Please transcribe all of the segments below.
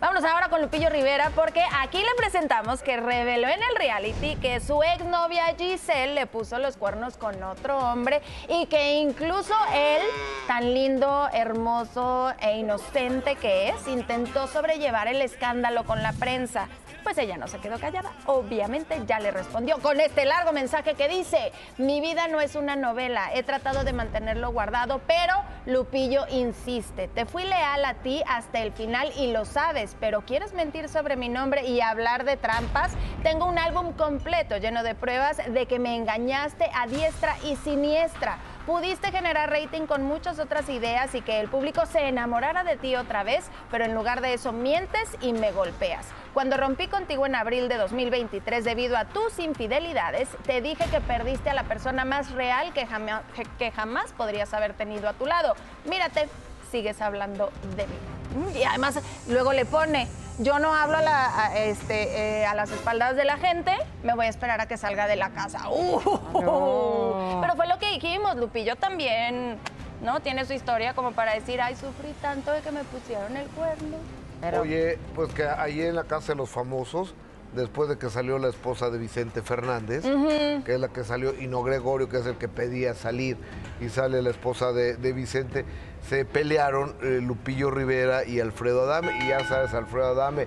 Vámonos ahora con Lupillo Rivera porque aquí le presentamos que reveló en el reality que su exnovia Giselle le puso los cuernos con otro hombre y que incluso él, tan lindo, hermoso e inocente que es, intentó sobrellevar el escándalo con la prensa pues ella no se quedó callada. Obviamente ya le respondió con este largo mensaje que dice, mi vida no es una novela, he tratado de mantenerlo guardado, pero Lupillo insiste, te fui leal a ti hasta el final y lo sabes, pero quieres mentir sobre mi nombre y hablar de trampas. Tengo un álbum completo lleno de pruebas de que me engañaste a diestra y siniestra pudiste generar rating con muchas otras ideas y que el público se enamorara de ti otra vez, pero en lugar de eso mientes y me golpeas. Cuando rompí contigo en abril de 2023 debido a tus infidelidades, te dije que perdiste a la persona más real que jamás, podrías haber tenido a tu lado. Mírate, sigues hablando de mí. Y además luego le pone, yo no hablo a, este, eh, a las espaldas de la gente, me voy a esperar a que salga de la casa. Uh. Pero fue lo que dijimos, Lupillo también, ¿no? Tiene su historia como para decir, ay, sufrí tanto de que me pusieron el cuerno. Oye, pues que ahí en la casa de los famosos, después de que salió la esposa de Vicente Fernández, que es la que salió, y no Gregorio, que es el que pedía salir, y sale la esposa de, Vicente, se pelearon eh, Lupillo Rivera y Alfredo Adame, y ya sabes, Alfredo Adame,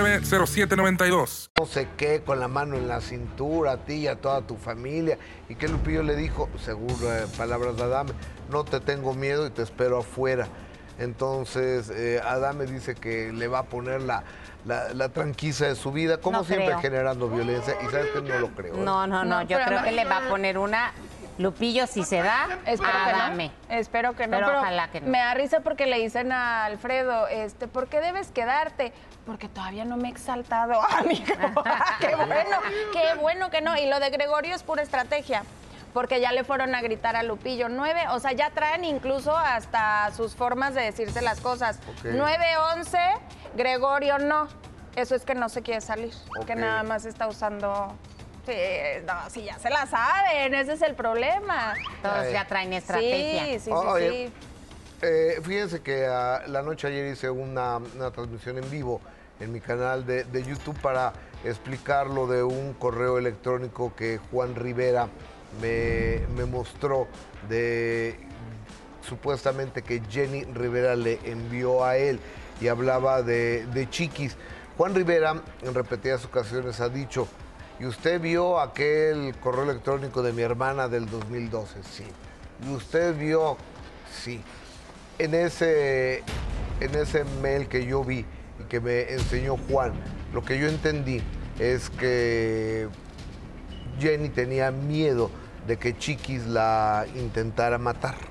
833-699-0792 no sé qué, con la mano en la cintura, a ti y a toda tu familia. Y que Lupillo le dijo, según eh, palabras de Adame, no te tengo miedo y te espero afuera. Entonces, eh, Adame dice que le va a poner la, la, tranquila de su vida, como siempre generando violencia. Y sabes que no lo creo. ¿eh? No, no, no, yo creo que le va a poner una Lupillo, si se da, Espero que no. Espero que no. Pero, ojalá que no. Me da risa porque le dicen a Alfredo, este, ¿por qué debes quedarte? Porque todavía no me he exaltado, amigo. qué bueno, qué bueno que no. Y lo de Gregorio es pura estrategia porque ya le fueron a gritar a Lupillo. Nueve, o sea, ya traen incluso hasta sus formas de decirse las cosas. Nueve, once, Gregorio no. Eso es que no se quiere salir, que nada más está usando Sí, no, sí, ya se la saben, ese es el problema. Todos ya traen estrategia. Sí, sí, sí. Eh, fíjense que ah, la noche ayer hice una, transmisión en vivo en mi canal de, YouTube para explicar lo de un correo electrónico que Juan Rivera me, mostró de supuestamente que Jenny Rivera le envió a él y hablaba de, de chiquis. Juan Rivera en repetidas ocasiones ha dicho ¿Y usted vio aquel correo electrónico de mi hermana del 2012? Sí. ¿Y usted vio? Sí. En ese, en ese mail que yo vi y que me enseñó Juan, lo que yo entendí es que Jenny tenía miedo de que Chiquis la intentara matar.